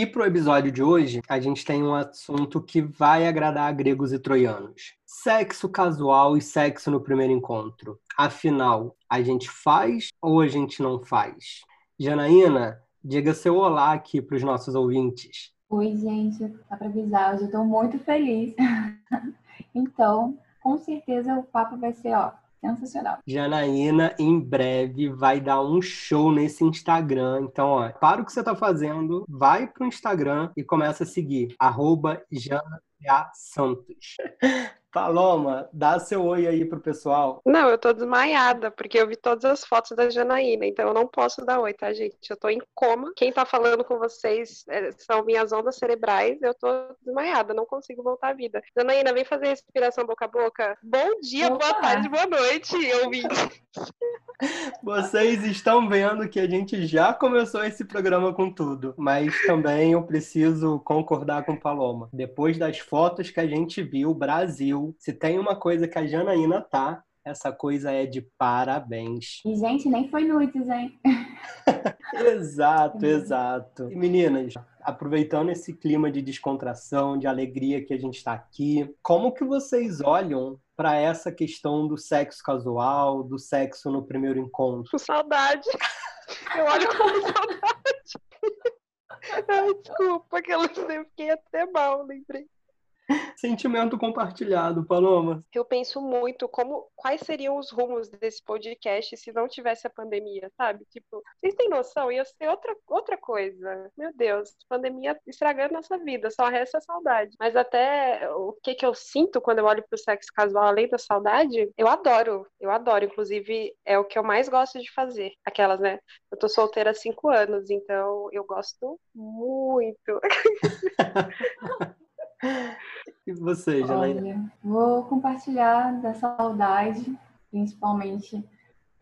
E para o episódio de hoje, a gente tem um assunto que vai agradar gregos e troianos: sexo casual e sexo no primeiro encontro. Afinal, a gente faz ou a gente não faz? Janaína, diga seu olá aqui para os nossos ouvintes. Oi, gente, dá para avisar, eu estou muito feliz. então, com certeza o papo vai ser, ó, Sensacional. Janaína, em breve, vai dar um show nesse Instagram. Então, ó, para o que você está fazendo, vai pro Instagram e começa a seguir. Arroba Jana Santos. Paloma, dá seu oi aí pro pessoal. Não, eu tô desmaiada, porque eu vi todas as fotos da Janaína, então eu não posso dar oi, tá, gente? Eu tô em coma. Quem tá falando com vocês é, são minhas ondas cerebrais, eu tô desmaiada, não consigo voltar à vida. Janaína, vem fazer respiração boca a boca. Bom dia, Opa. boa tarde, boa noite, ouvinte. Vocês estão vendo que a gente já começou esse programa com tudo, mas também eu preciso concordar com Paloma. Depois das fotos que a gente viu, Brasil, se tem uma coisa que a Janaína tá, essa coisa é de parabéns. E, gente, nem foi nudes, hein? exato, exato. E, meninas, aproveitando esse clima de descontração, de alegria que a gente está aqui, como que vocês olham para essa questão do sexo casual, do sexo no primeiro encontro? Com saudade. Eu olho com saudade. Ai, desculpa, que eu fiquei até mal, lembrei. Sentimento compartilhado, Paloma. Eu penso muito como quais seriam os rumos desse podcast se não tivesse a pandemia, sabe? Tipo, vocês têm noção? Ia ser outra, outra coisa. Meu Deus, pandemia estragando nossa vida, só resta a saudade. Mas até o que que eu sinto quando eu olho pro sexo casual além da saudade, eu adoro. Eu adoro, inclusive é o que eu mais gosto de fazer. Aquelas, né? Eu tô solteira há cinco anos, então eu gosto muito. E você, Janaína? Vou compartilhar da saudade, principalmente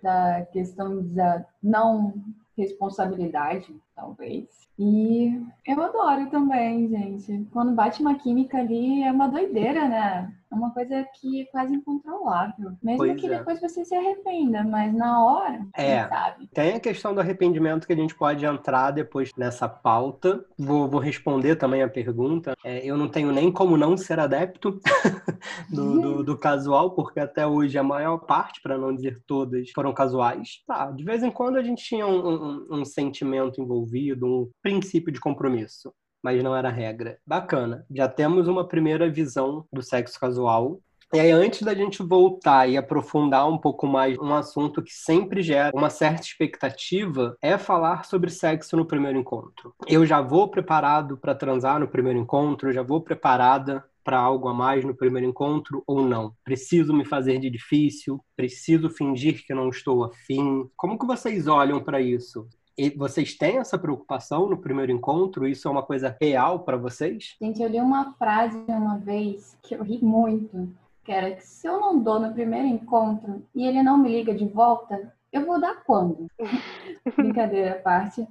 da questão da não responsabilidade, talvez. E eu adoro também, gente. Quando bate uma química ali, é uma doideira, né? É uma coisa que é quase incontrolável. Mesmo pois que é. depois você se arrependa, mas na hora, é, sabe. Tem a questão do arrependimento que a gente pode entrar depois nessa pauta. Vou, vou responder também a pergunta. É, eu não tenho nem como não ser adepto do, do, do, casual, porque até hoje a maior parte, para não dizer todas, foram casuais. Tá, de vez em quando a gente tinha um, um, um sentimento envolvido, um princípio de compromisso mas não era regra. Bacana. Já temos uma primeira visão do sexo casual. E aí, antes da gente voltar e aprofundar um pouco mais um assunto que sempre gera uma certa expectativa, é falar sobre sexo no primeiro encontro. Eu já vou preparado para transar no primeiro encontro, já vou preparada para algo a mais no primeiro encontro ou não? Preciso me fazer de difícil? Preciso fingir que não estou afim? Como que vocês olham para isso? Vocês têm essa preocupação no primeiro encontro? Isso é uma coisa real para vocês? Gente, eu li uma frase uma vez que eu ri muito, que era que se eu não dou no primeiro encontro e ele não me liga de volta, eu vou dar quando? Brincadeira à parte.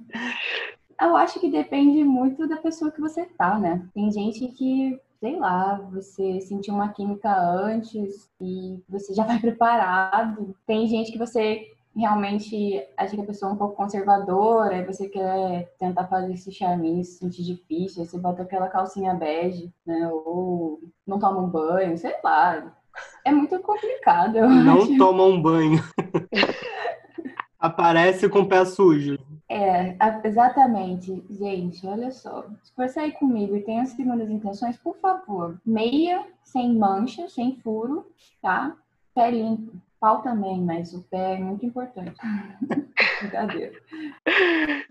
Eu acho que depende muito da pessoa que você tá, né? Tem gente que sei lá, você sentiu uma química antes e você já vai preparado. Tem gente que você realmente acha que a pessoa é um pouco conservadora, e você quer tentar fazer esse charminho, se sentir difícil, aí você bota aquela calcinha bege, né? Ou não toma um banho, sei lá. É muito complicado. não acho. toma um banho. Aparece com o pé sujo. É, exatamente. Gente, olha só. Se for sair comigo e tem as segundas intenções, por favor, meia sem mancha, sem furo, tá? Pé limpo. Pau também, mas o pé é muito importante. Brincadeira.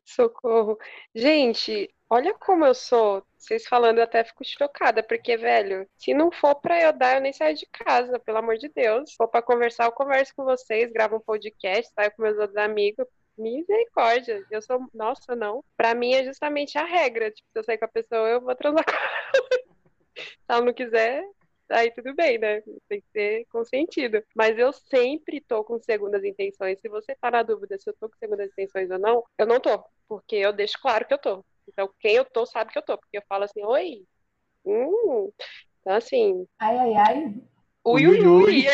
Socorro. Gente, olha como eu sou. Vocês falando, eu até fico chocada, porque, velho, se não for pra eu dar, eu nem saio de casa, pelo amor de Deus. Se for pra conversar, eu converso com vocês, gravo um podcast, saio com meus outros amigos. Misericórdia. Eu sou. Nossa, não. Pra mim é justamente a regra. Tipo, se eu sair com a pessoa, eu vou transar com ela. Se ela não quiser, aí tudo bem, né? Tem que ser consentido. Mas eu sempre tô com segundas intenções. Se você tá na dúvida se eu tô com segundas intenções ou não, eu não tô. Porque eu deixo claro que eu tô. Então, quem eu tô sabe que eu tô. Porque eu falo assim, oi. Hum. Então, assim. Ai, ai, ai. Ui, ui, ui.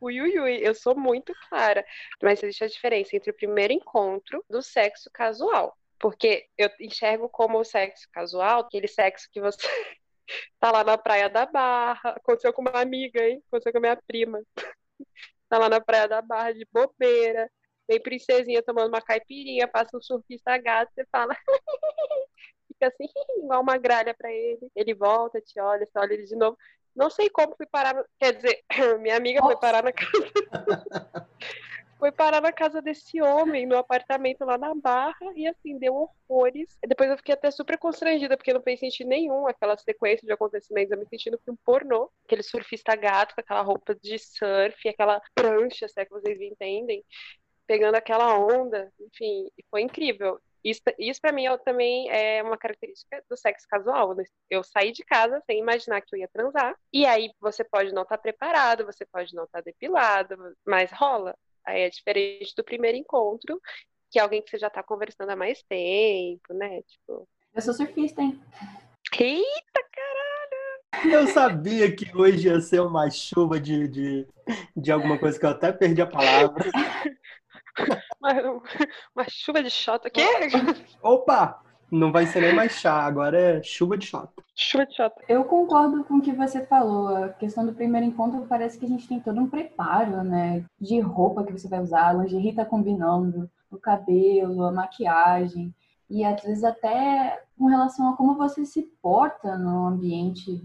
ui, ui, ui. Eu sou muito clara. Mas existe a diferença entre o primeiro encontro do sexo casual. Porque eu enxergo como o sexo casual, aquele sexo que você tá lá na praia da Barra. Aconteceu com uma amiga, hein? Aconteceu com a minha prima. tá lá na praia da Barra de bobeira. Vem princesinha tomando uma caipirinha, passa um surfista gato, você fala. Fica assim, igual uma gralha para ele. Ele volta, te olha, você olha ele de novo. Não sei como fui parar. Quer dizer, minha amiga Nossa. foi parar na casa. Foi parar na casa desse homem, no apartamento lá na Barra, e assim, deu horrores. Depois eu fiquei até super constrangida, porque não fez sentido nenhum aquela sequência de acontecimentos. Eu me senti no filme pornô, aquele surfista gato com aquela roupa de surf, aquela prancha, se é que vocês entendem, pegando aquela onda, enfim, foi incrível. Isso, isso para mim é, também é uma característica do sexo casual. Né? Eu saí de casa sem imaginar que eu ia transar, e aí você pode não estar tá preparado, você pode não estar tá depilado, mas rola. Aí é diferente do primeiro encontro, que é alguém que você já tá conversando há mais tempo, né? Tipo. Eu sou surfista, hein? Eita, caralho! Eu sabia que hoje ia ser uma chuva de, de, de alguma coisa que eu até perdi a palavra. uma, uma chuva de shot aqui. Opa! Não vai ser nem mais chá, agora é chuva de shot. Chuva de shot. Eu concordo com o que você falou. A questão do primeiro encontro parece que a gente tem todo um preparo, né? De roupa que você vai usar, a lingerie tá combinando, o cabelo, a maquiagem. E às vezes até com relação a como você se porta no ambiente.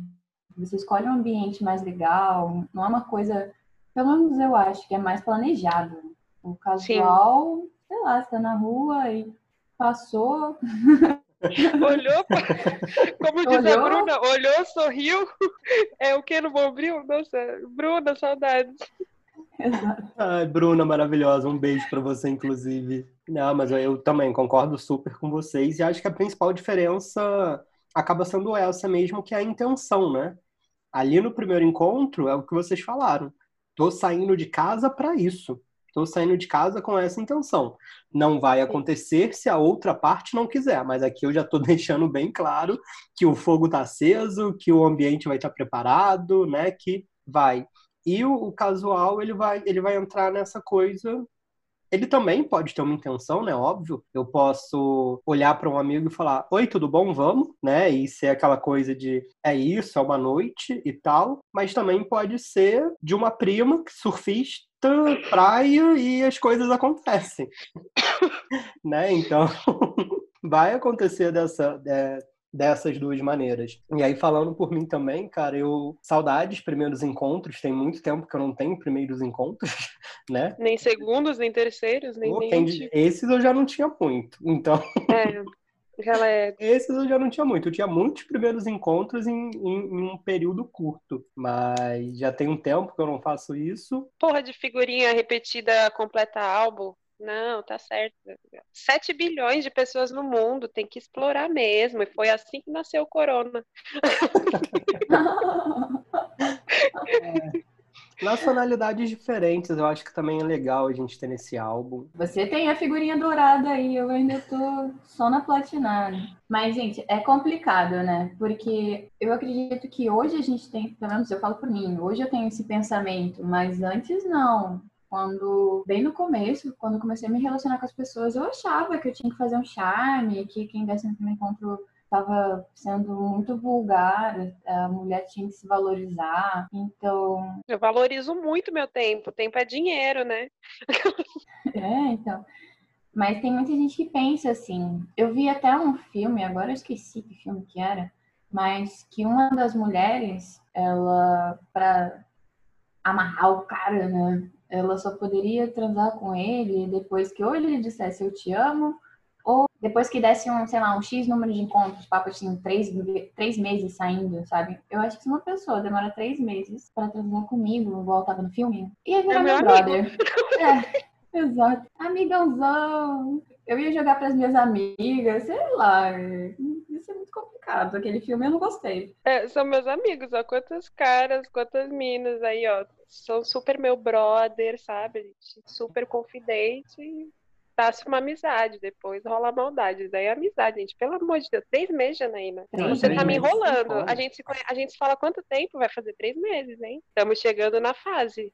Você escolhe um ambiente mais legal, não é uma coisa, pelo menos eu acho que é mais planejado. O casual, Sim. sei lá, você tá na rua e passou. Olhou, como diz olhou? a Bruna, olhou, sorriu. É o que no Bombril? Nossa, Bruna, saudades. Exato. Ai, Bruna, maravilhosa. Um beijo para você, inclusive. Não, mas eu também concordo super com vocês e acho que a principal diferença acaba sendo essa mesmo, que é a intenção, né? Ali no primeiro encontro é o que vocês falaram. Tô saindo de casa para isso. Estou saindo de casa com essa intenção. Não vai acontecer se a outra parte não quiser, mas aqui eu já estou deixando bem claro que o fogo está aceso, que o ambiente vai estar tá preparado, né? Que vai. E o, o, casual ele vai, ele vai entrar nessa coisa ele também pode ter uma intenção, né? Óbvio. Eu posso olhar para um amigo e falar: Oi, tudo bom? Vamos, né? E ser aquela coisa de é isso, é uma noite e tal. Mas também pode ser de uma prima surfista, praia e as coisas acontecem. né? Então, vai acontecer dessa. É, dessas duas maneiras. E aí, falando por mim também, cara, eu. Saudades, primeiros encontros. Tem muito tempo que eu não tenho primeiros encontros, né? Nem segundos, nem terceiros, nem. Pô, nem... Esses eu já não tinha muito. Então. É. Galera. Esses eu já não tinha muito. Eu tinha muitos primeiros encontros em, em, em, um período curto. Mas já tem um tempo que eu não faço isso. Porra de figurinha repetida completa álbum. Não, tá certo. 7 bilhões de pessoas no mundo, tem que explorar mesmo. E foi assim que nasceu o corona. é. Nacionalidades diferentes, eu acho que também é legal a gente ter nesse álbum. Você tem a figurinha dourada aí, eu ainda tô só na platinada. Mas, gente, é complicado, né? Porque eu acredito que hoje a gente tem, pelo menos eu falo por mim, hoje eu tenho esse pensamento, mas antes não. Quando, bem no começo, quando comecei a me relacionar com as pessoas, eu achava que eu tinha que fazer um charme, que quem desse no encontro estava sendo muito vulgar, a mulher tinha que se valorizar, então... Eu valorizo muito meu tempo, tempo é dinheiro, né? é, então... Mas tem muita gente que pensa assim. Eu vi até um filme, agora eu esqueci que filme que era, mas que uma das mulheres, ela, para amarrar o cara, né? Ela só poderia transar com ele depois que ou ele dissesse eu te amo, ou depois que desse um, sei lá, um X número de encontros, papo assim, três, três meses saindo, sabe? Eu acho que se uma pessoa demora três meses pra transar comigo, igual tava no filme, ia virar é meu, meu brother. É, exato. Amigãozão. Eu ia jogar pras minhas amigas, sei lá. Isso é muito complicado. Aquele filme eu não gostei. É, são meus amigos, ó. Quantos caras, quantas minas aí, ó são super meu brother, sabe? gente super confidente. Nasce uma amizade, depois rola maldade. Daí é amizade, gente. Pelo amor de Deus, três meses, Janaína. Você tá me enrolando. A gente, se, a gente se fala quanto tempo? Vai fazer três meses, hein? Estamos chegando na fase.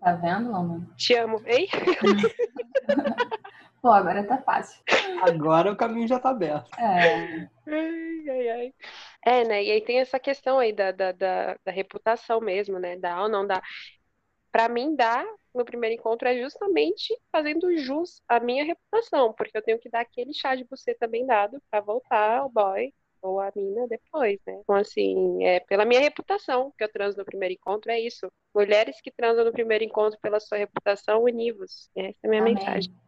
Tá vendo, Lama? Te amo. Ei? Pô, agora tá fácil. Agora o caminho já tá aberto. É. Ai, ai, ai. É, né? E aí tem essa questão aí da, da, da, da reputação mesmo, né? Dá ou não dá. Pra mim, dar no primeiro encontro é justamente fazendo jus à minha reputação, porque eu tenho que dar aquele chá de buceta bem dado pra voltar ao boy ou a mina depois, né? Então, assim, é pela minha reputação que eu transo no primeiro encontro, é isso. Mulheres que transam no primeiro encontro pela sua reputação, univos. Essa é a minha Amém. mensagem.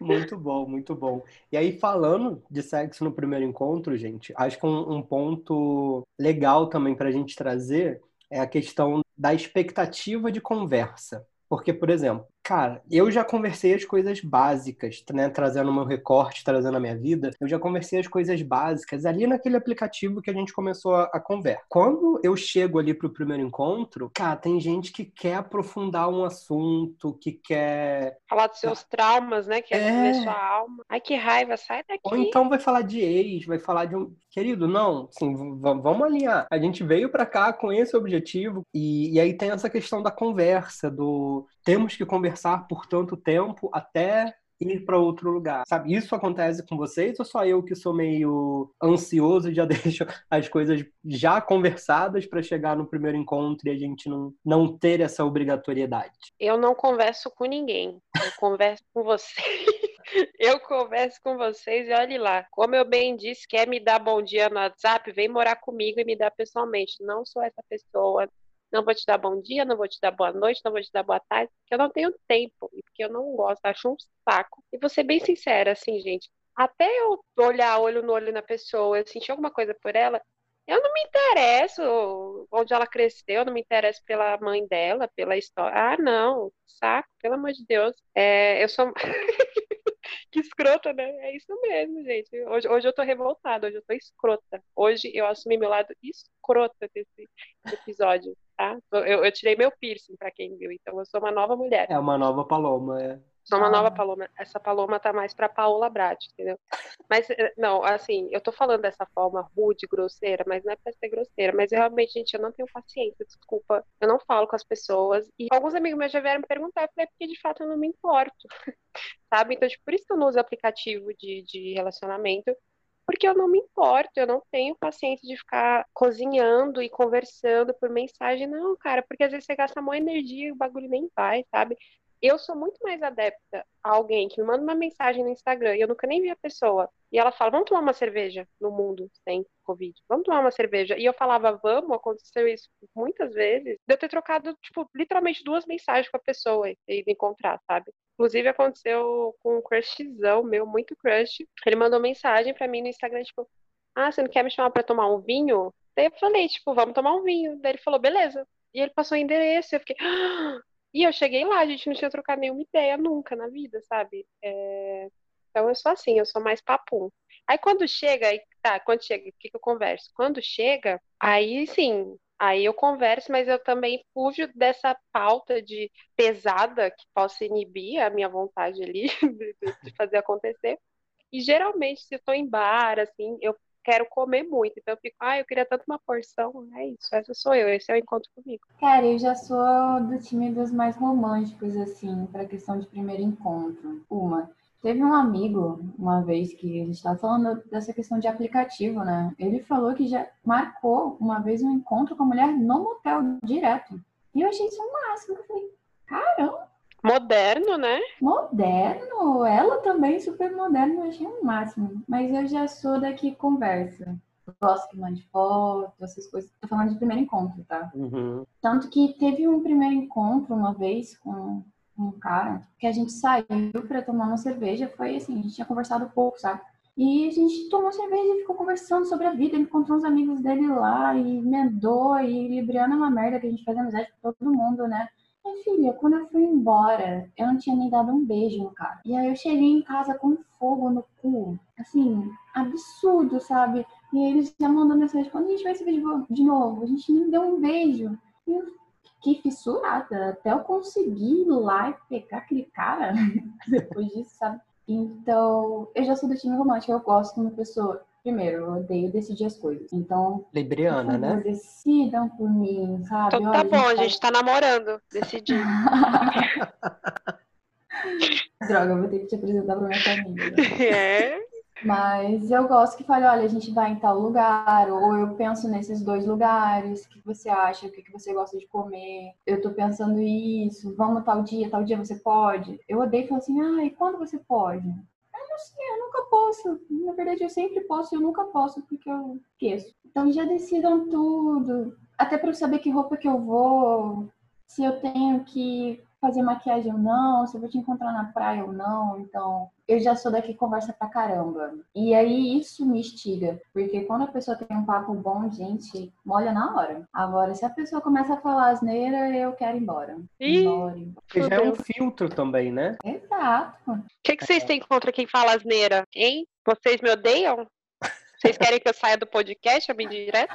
Muito bom, muito bom. E aí, falando de sexo no primeiro encontro, gente, acho que um, um ponto legal também para a gente trazer é a questão da expectativa de conversa. Porque, por exemplo, cara, eu já conversei as coisas básicas, né? Trazendo meu recorte, trazendo a minha vida. Eu já conversei as coisas básicas ali naquele aplicativo que a gente começou a, a conversa. Quando eu chego ali pro primeiro encontro, cara, tem gente que quer aprofundar um assunto, que quer. Falar dos seus traumas, né? Que é, É. sua alma. Ai, que raiva, sai daqui. Ou então vai falar de ex, vai falar de um. Querido, não, assim, v- vamos alinhar. A gente veio pra cá com esse objetivo, e, e aí tem essa questão da conversa, do temos que conversar por tanto tempo até ir para outro lugar, sabe? Isso acontece com vocês ou só eu que sou meio ansioso e já deixo as coisas já conversadas para chegar no primeiro encontro e a gente não, não ter essa obrigatoriedade? Eu não converso com ninguém. Eu converso com vocês. Eu converso com vocês e olhe lá. Como eu bem disse, quer me dar bom dia no WhatsApp, vem morar comigo e me dar pessoalmente. Não sou essa pessoa. Não vou te dar bom dia, não vou te dar boa noite, não vou te dar boa tarde, porque eu não tenho tempo e porque eu não gosto, acho um saco. E vou ser bem sincera, assim, gente. Até eu olhar olho no olho na pessoa, eu sentir alguma coisa por ela, eu não me interesso onde ela cresceu, eu não me interesso pela mãe dela, pela história. Ah, não, saco, pelo amor de Deus. É, eu sou. Que escrota, né? É isso mesmo, gente. Hoje, hoje eu tô revoltada, hoje eu tô escrota. Hoje eu assumi meu lado escrota desse episódio, tá? Eu, eu tirei meu piercing, pra quem viu, então eu sou uma nova mulher. É uma nova paloma, é. Sou uma Ah. nova Paloma. Essa Paloma tá mais pra Paola Brat, entendeu? Mas, eh, não, assim, eu tô falando dessa forma rude, grosseira, mas não é pra ser grosseira. Mas eu realmente, gente, eu não tenho paciência, desculpa. Eu não falo com as pessoas. E alguns amigos meus já vieram me perguntar, eu falei, "É porque de fato eu não me importo. Sabe? Então, tipo, por isso que eu não uso aplicativo de, de relacionamento. Porque eu não me importo, eu não tenho paciência de ficar cozinhando e conversando por mensagem, não, cara, porque às vezes você gasta maior energia e o bagulho nem vai, sabe? Eu sou muito mais adepta a alguém que me manda uma mensagem no Instagram e eu nunca nem vi a pessoa. E ela fala, vamos tomar uma cerveja no mundo sem Covid. Vamos tomar uma cerveja. E eu falava, vamos, aconteceu isso muitas vezes. De eu ter trocado, tipo, literalmente duas mensagens com a pessoa e ido encontrar, sabe? Inclusive aconteceu com um crushzão meu, muito crush. Ele mandou mensagem pra mim no Instagram, tipo, ah, você não quer me chamar pra tomar um vinho? Daí eu falei, tipo, vamos tomar um vinho. Daí ele falou, beleza. E ele passou o endereço, eu fiquei. "Ah!" E eu cheguei lá, a gente não tinha trocado nenhuma ideia nunca na vida, sabe? É, Então eu sou assim, eu sou mais papum. Aí quando chega, aí tá, quando chega, o que que eu converso? Quando chega, aí sim, aí eu converso, mas eu também fujo dessa pauta de pesada que possa inibir a minha vontade ali de, fazer acontecer. E geralmente, se eu tô em bar, assim, eu quero comer muito. Então eu fico, ah, eu queria tanto uma porção. É isso, essa sou eu, esse é o encontro comigo. Cara, eu já sou do time dos mais românticos, assim, pra questão de primeiro encontro. Uma. Teve um amigo, uma vez, que a gente tava falando dessa questão de aplicativo, né? Ele falou que já marcou uma vez um encontro com a mulher no motel, direto. E eu achei isso o máximo. Eu falei, caramba, Moderno, né? moderno. Ela também, super moderna, eu achei o máximo. Mas eu já sou da que conversa. Eu gosto que mande foto, essas coisas. Tô falando de primeiro encontro, tá? Uhum. Tanto que teve um primeiro encontro uma vez com um cara que a gente saiu pra tomar uma cerveja. Foi assim, a gente tinha conversado pouco, sabe? E a gente tomou cerveja e ficou conversando sobre a vida. Ele encontrou uns amigos dele lá e emendou. E Libriana é uma merda que a gente faz amizade com todo mundo, né? Minha filha, quando eu fui embora, eu não tinha nem dado um beijo no cara. E aí eu cheguei em casa com fogo no cu. Assim, absurdo, sabe? E ele já mandou mensagem, quando a gente vai se ver de novo? A gente nem deu um beijo. E eu fiquei fissurada. Até eu conseguir ir lá e pegar aquele cara depois disso, sabe? Então, eu já sou do time romântico. Eu gosto de uma pessoa. Primeiro, eu odeio decidir as coisas. Então, Libriana, né? decidam por mim, sabe? Então Olha, tá bom, a faz- gente tá namorando, decidi. Droga, eu vou ter que te apresentar pra minha família. É. Mas eu gosto que fale, olha, a gente vai em tal lugar, ou eu penso nesses dois lugares, o que você acha, o que você gosta de comer, eu tô pensando isso, vamos tal dia, tal dia você pode. Eu odeio falar assim, ah, e quando você pode? Sei, eu nunca posso. Na verdade, eu sempre posso e eu nunca posso porque eu esqueço. Então já decidam tudo, até para eu saber que roupa que eu vou, se eu tenho que fazer maquiagem ou não, se eu vou te encontrar na praia ou não. Então, eu já sou daqui conversa pra caramba. E aí isso me instiga, porque quando a pessoa tem um papo bom, gente, molha na hora. Agora, se a pessoa começa a falar asneira, eu quero ir embora. Ih, embora, embora. Porque já é um filtro também, né? Exato. O que, que vocês têm contra quem fala asneira, hein? Vocês me odeiam? Vocês querem que eu saia do podcast, a mim direto?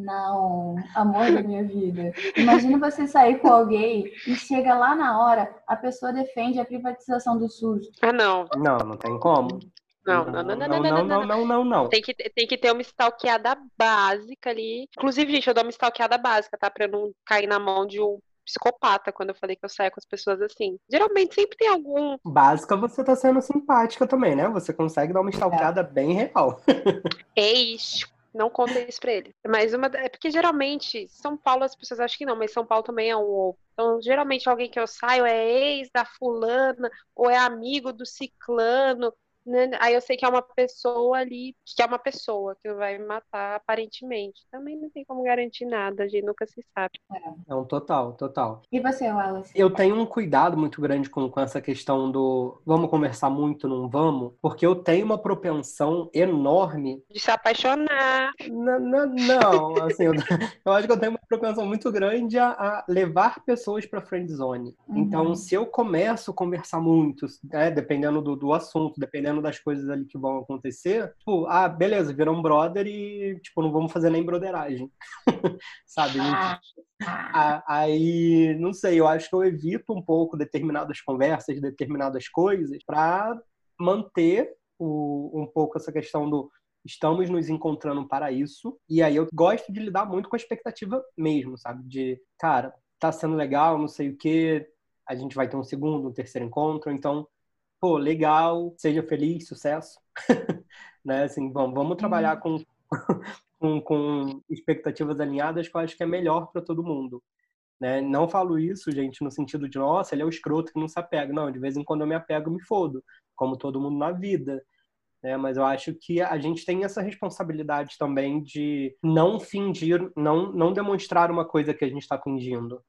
Não, amor da minha vida. Imagina você sair com alguém e chega lá na hora, a pessoa defende a privatização do SUS. Ah, não. Não, não tem como. Não, não, não, não, não, não, não, não, não, não, não. Tem que, tem que ter uma stalkeada básica ali. Inclusive, gente, eu dou uma stalkeada básica, tá? Pra eu não cair na mão de um psicopata quando eu falei que eu saio com as pessoas assim. Geralmente sempre tem algum. Básica, você tá sendo simpática também, né? Você consegue dar uma stalkeada bem real. Ex. Não conta isso pra ele. Mas uma. É porque geralmente, São Paulo as pessoas acham que não, mas São Paulo também é um ovo. Então, geralmente, alguém que eu saio é ex da fulana, ou é amigo do ciclano, né? Aí eu sei que é uma pessoa ali, que é uma pessoa que vai me matar aparentemente. Também não tem como garantir nada, a gente nunca se sabe. Não, total, total. E você, Wallace? Eu tenho um cuidado muito grande com, com essa questão do vamos conversar muito, não vamos, porque eu tenho uma propensão enorme. De se apaixonar. N- não, assim, eu, eu acho que eu tenho uma propensão muito grande a, a levar pessoas para friend zone. Uhum. Então, se eu começo a conversar muito, né, dependendo do, do assunto, dependendo das coisas ali que vão acontecer, tipo, ah, beleza, virou um brother e, tipo, não vamos fazer nem broderagem. Sabe? Ah, Aí, não sei, eu acho que eu evito um pouco determinadas conversas, determinadas coisas, para manter o- um pouco essa questão do estamos nos encontrando para isso. E aí eu gosto de lidar muito com a expectativa mesmo, sabe? De, cara, tá sendo legal, não sei o quê, a gente vai ter um segundo, um terceiro encontro, então, pô, legal, seja feliz, sucesso. né? Assim, vamos, vamos trabalhar com, com, com expectativas alinhadas que eu acho que é melhor para todo mundo. Né? Não falo isso, gente, no sentido de, nossa, ele é o escroto que não se apega. Não, de vez em quando eu me apego e me fodo, como todo mundo na vida. Né? Mas eu acho que a gente tem essa responsabilidade também de não fingir, não, não demonstrar uma coisa que a gente está fingindo.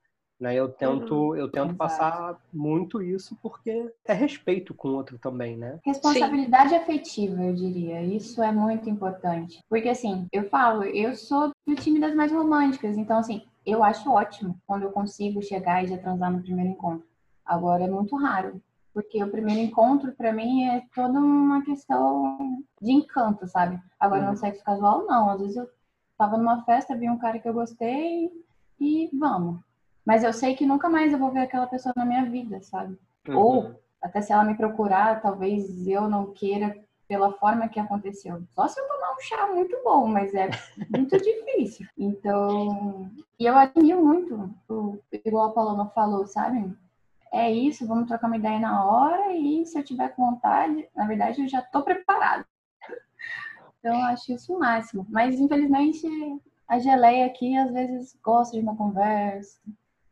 Né? Eu tento, eu tento passar muito isso porque é respeito com o outro também, né? Responsabilidade afetiva, eu diria. Isso é muito importante. Porque, assim, eu falo, eu sou do time das mais românticas. Então, assim, eu acho ótimo quando eu consigo chegar e já transar no primeiro encontro. Agora, é muito raro. Porque o primeiro encontro, pra mim, é toda uma questão de encanto, sabe? Agora, Uhum. no sexo casual, não. Às vezes eu tava numa festa, vi um cara que eu gostei e vamos. Mas eu sei que nunca mais eu vou ver aquela pessoa na minha vida, sabe? Uhum. Ou até se ela me procurar, talvez eu não queira pela forma que aconteceu. Só se eu tomar um chá muito bom, mas é muito difícil. Então, e eu admiro muito, o, igual a Paloma falou, sabe? É isso, vamos trocar uma ideia na hora e se eu tiver com vontade, na verdade eu já tô preparada. Então, eu acho isso o máximo. Mas, infelizmente, a geleia aqui às vezes gosta de uma conversa,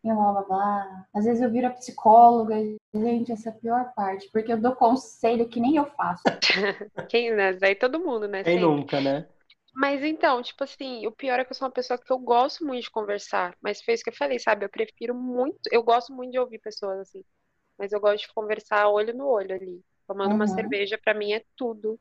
e blá blá blá. Às vezes eu viro a psicóloga, gente, essa é a pior parte, porque eu dou conselho que nem eu faço. Quem, né? Daí todo mundo, né? Quem Sempre. nunca, né? Mas então, tipo assim, o pior é que eu sou uma pessoa que eu gosto muito de conversar, mas foi isso que eu falei, sabe? Eu prefiro muito, eu gosto muito de ouvir pessoas assim, mas eu gosto de conversar olho no olho ali. Tomando uma Uhum. cerveja, pra mim é tudo.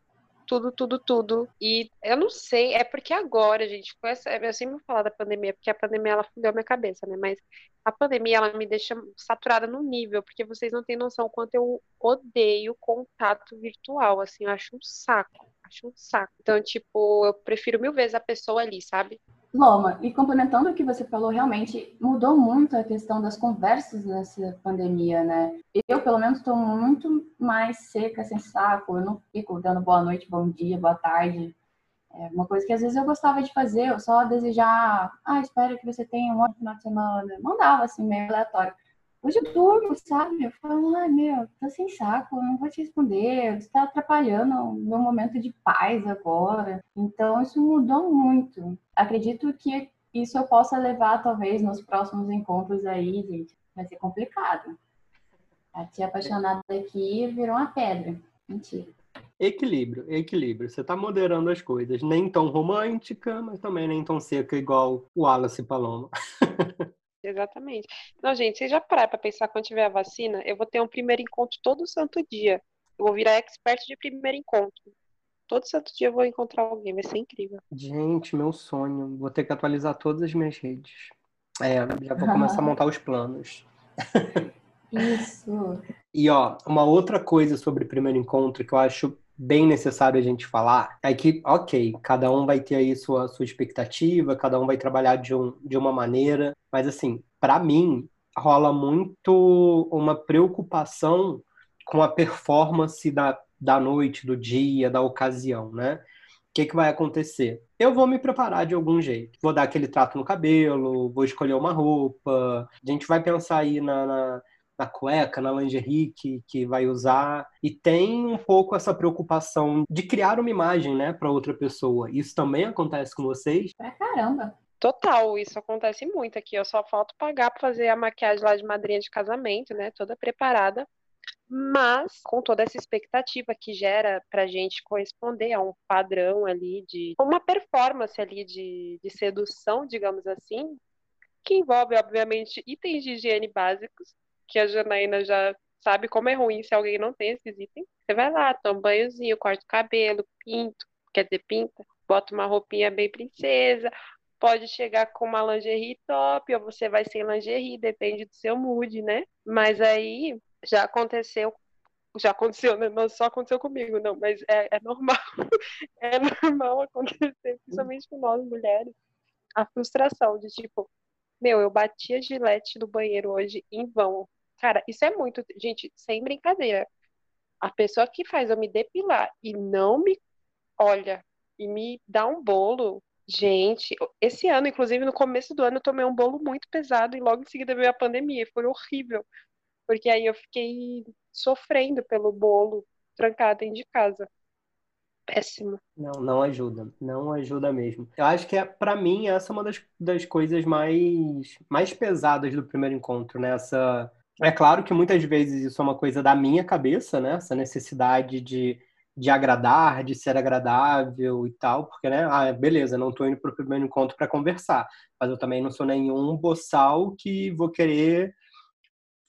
Tudo, tudo, tudo. E eu não sei, é porque agora, gente, com essa, eu sempre vou falar da pandemia, porque a pandemia ela fudeu minha cabeça, né? Mas a pandemia ela me deixa saturada no nível, porque vocês não têm noção o quanto eu odeio contato virtual, assim, eu acho um saco. Acho um saco. Então, tipo, eu prefiro mil vezes a pessoa ali, sabe? Loma, e complementando o que você falou, realmente mudou muito a questão das conversas nessa pandemia, né? Eu, pelo menos, estou muito mais seca, sem saco. Eu não fico dando boa noite, bom dia, boa tarde. É uma coisa que às vezes eu gostava de fazer, eu só desejar, ah, espero que você tenha um ótimo final de semana. Mandava assim, meio aleatório. Hoje eu durmo, sabe? Eu falo, ai meu, tô sem saco, não vou te responder, você tá atrapalhando o meu momento de paz agora. Então isso mudou muito. Acredito que isso eu possa levar, talvez, nos próximos encontros aí, gente. Vai ser complicado. A tia apaixonada aqui virou uma pedra. Mentira. Equilíbrio, equilíbrio. Você tá moderando as coisas. Nem tão romântica, mas também nem tão seca igual o Wallace Paloma. Exatamente. Não, gente, vocês já pararam para pensar quando tiver a vacina? Eu vou ter um primeiro encontro todo santo dia. Eu vou virar expert de primeiro encontro. Todo santo dia eu vou encontrar alguém, vai ser incrível. Gente, meu sonho. Vou ter que atualizar todas as minhas redes. É, já vou começar a montar os planos. Isso. E ó, uma outra coisa sobre primeiro encontro que eu acho bem necessário a gente falar é que, ok, cada um vai ter aí sua, sua expectativa, cada um vai trabalhar de, um, de uma maneira, mas assim, para mim, rola muito uma preocupação com a performance da, da noite, do dia, da ocasião, né? O que, que vai acontecer? Eu vou me preparar de algum jeito. Vou dar aquele trato no cabelo, vou escolher uma roupa. A gente vai pensar aí na, na na cueca, na lingerie que, que vai usar. E tem um pouco essa preocupação de criar uma imagem, né, para outra pessoa. Isso também acontece com vocês? Pra caramba. Total, isso acontece muito aqui. Eu só falto pagar para fazer a maquiagem lá de madrinha de casamento, né? Toda preparada. Mas com toda essa expectativa que gera pra gente corresponder a um padrão ali de uma performance ali de, de sedução, digamos assim, que envolve, obviamente, itens de higiene básicos, que a Janaína já sabe como é ruim se alguém não tem esses itens. Você vai lá, toma um banhozinho, corta o cabelo, pinto, quer dizer, pinta, bota uma roupinha bem princesa, pode chegar com uma lingerie top, ou você vai sem lingerie, depende do seu mood, né? Mas aí já aconteceu, já aconteceu, né? não só aconteceu comigo, não, mas é, é normal, é normal acontecer, principalmente com nós mulheres, a frustração de tipo, meu, eu bati a gilete do banheiro hoje em vão, Cara, isso é muito. Gente, sem brincadeira. A pessoa que faz eu me depilar e não me olha e me dá um bolo. Gente, esse ano, inclusive no começo do ano, eu tomei um bolo muito pesado e logo em seguida veio a pandemia. Foi horrível. Porque aí eu fiquei sofrendo pelo bolo trancada dentro de casa. Péssimo. Não, não ajuda. Não ajuda mesmo. Eu acho que, é, para mim, essa é uma das, das coisas mais, mais pesadas do primeiro encontro, né? É claro que muitas vezes isso é uma coisa da minha cabeça, né? Essa necessidade de, de agradar, de ser agradável e tal, porque, né? Ah, beleza, não estou indo para o primeiro encontro para conversar, mas eu também não sou nenhum boçal que vou querer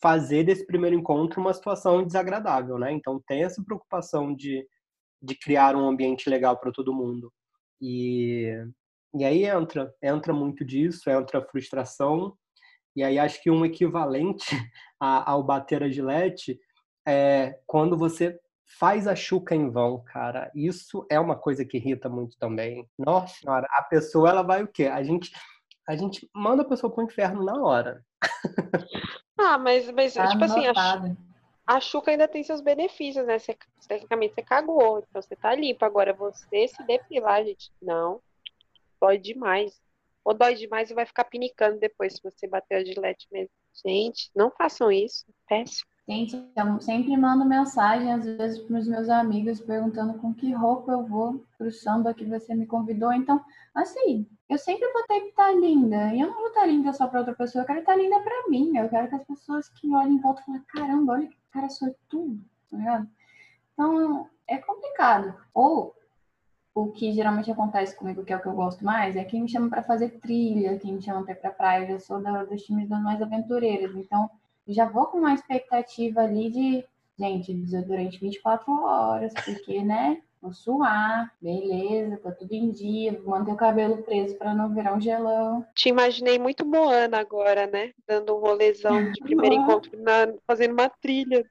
fazer desse primeiro encontro uma situação desagradável, né? Então tem essa preocupação de, de criar um ambiente legal para todo mundo. E, e aí entra, entra muito disso, entra a frustração, e aí acho que um equivalente a, ao bater a gilete é quando você faz a chuca em vão, cara. Isso é uma coisa que irrita muito também. Nossa senhora, a pessoa ela vai o quê? A gente a gente manda a pessoa pro inferno na hora. Ah, mas, mas tá tipo assim, a, a chuca ainda tem seus benefícios, né? Você, tecnicamente você cagou, então você tá limpo. Agora você se depilar, gente, não. Pode demais. Ou dói demais e vai ficar pinicando depois se você bater a gilete mesmo. Gente, não façam isso. Péssimo. Gente, eu sempre mando mensagem, às vezes, para os meus amigos, perguntando com que roupa eu vou para o samba que você me convidou. Então, assim, eu sempre vou ter que estar linda. E eu não vou estar linda só para outra pessoa, eu quero estar linda para mim. Eu quero que as pessoas que olhem em volta falem: caramba, olha que cara sortudo, tá ligado? Então, é complicado. Ou o que geralmente acontece comigo, que é o que eu gosto mais, é quem me chama para fazer trilha, quem me chama para ir para praia. Eu sou da, dos times das mais aventureiras, então já vou com uma expectativa ali de, gente, durante 24 horas, porque, né? Vou suar, beleza, tá tudo em dia, vou manter o cabelo preso para não virar um gelão. Te imaginei muito Moana agora, né? Dando um rolezão de primeiro encontro, na, fazendo uma trilha. O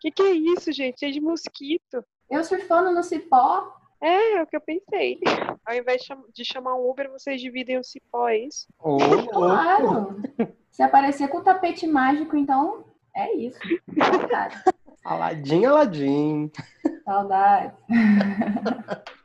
que, que é isso, gente? Cheio de mosquito. Eu surfando no cipó, é, é o que eu pensei. Ao invés de chamar um Uber, vocês dividem o cipó, é isso? Oh, claro! Se aparecer com tapete mágico, então é isso. Saudade. Aladim, Aladim. Saudade.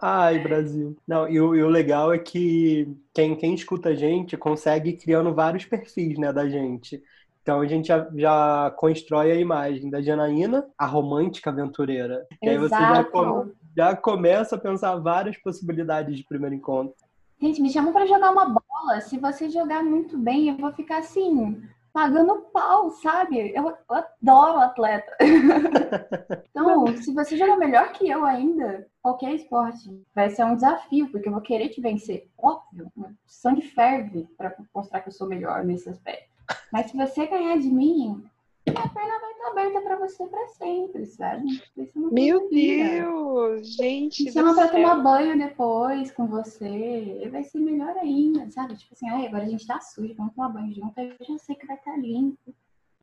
Ai, Brasil. Não, e o, e o, legal é que quem, quem escuta a gente consegue ir criando vários perfis, né, da gente. Então a gente já, já constrói a imagem da Janaína, a romântica aventureira. E aí você já, come, já começa a pensar várias possibilidades de primeiro encontro. Gente, me chamam para jogar uma bola. Se você jogar muito bem, eu vou ficar assim, pagando pau, sabe? Eu, eu adoro atleta. então, se você jogar melhor que eu ainda, qualquer esporte, vai ser um desafio, porque eu vou querer te vencer. Óbvio, sangue ferve para mostrar que eu sou melhor nesse aspecto. Mas se você ganhar de mim, minha perna vai estar aberta para você para sempre, sabe? Meu Deus, gente. Me chama para tomar banho depois com você. Vai ser melhor ainda, sabe? Tipo assim, ai, agora a gente tá sujo, vamos tomar banho junto, eu já sei que vai estar limpo.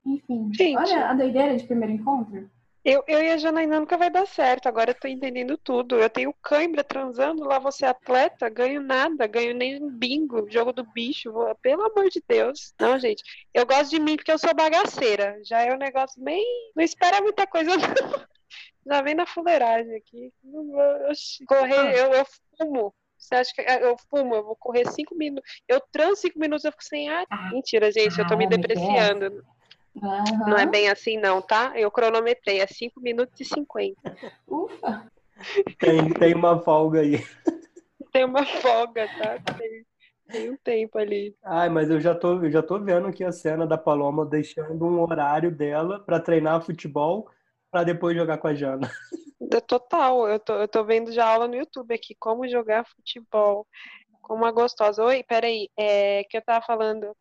Enfim, gente. olha a doideira de primeiro encontro. Eu, eu e a Janaína nunca vai dar certo. Agora eu tô entendendo tudo. Eu tenho cãibra transando, lá você atleta, ganho nada, ganho nem bingo, jogo do bicho. Vou... Pelo amor de Deus. Não, gente. Eu gosto de mim porque eu sou bagaceira. Já é um negócio bem. Não espera muita coisa, não. Já vem na fuleiragem aqui. Correr, ah. eu, eu fumo. Você acha que eu fumo? Eu vou correr cinco minutos. Eu transo cinco minutos, eu fico sem ar. Ah. Mentira, gente. Eu tô me depreciando. Uhum. Não é bem assim, não, tá? Eu cronometrei, é 5 minutos e 50. Ufa! Tem, tem uma folga aí. Tem uma folga, tá? Tem, tem um tempo ali. Ai, mas eu já tô, eu já tô vendo aqui a cena da Paloma deixando um horário dela para treinar futebol para depois jogar com a Jana. Total, eu tô, eu tô vendo já aula no YouTube aqui, como jogar futebol com uma gostosa. Oi, peraí, é que eu tava falando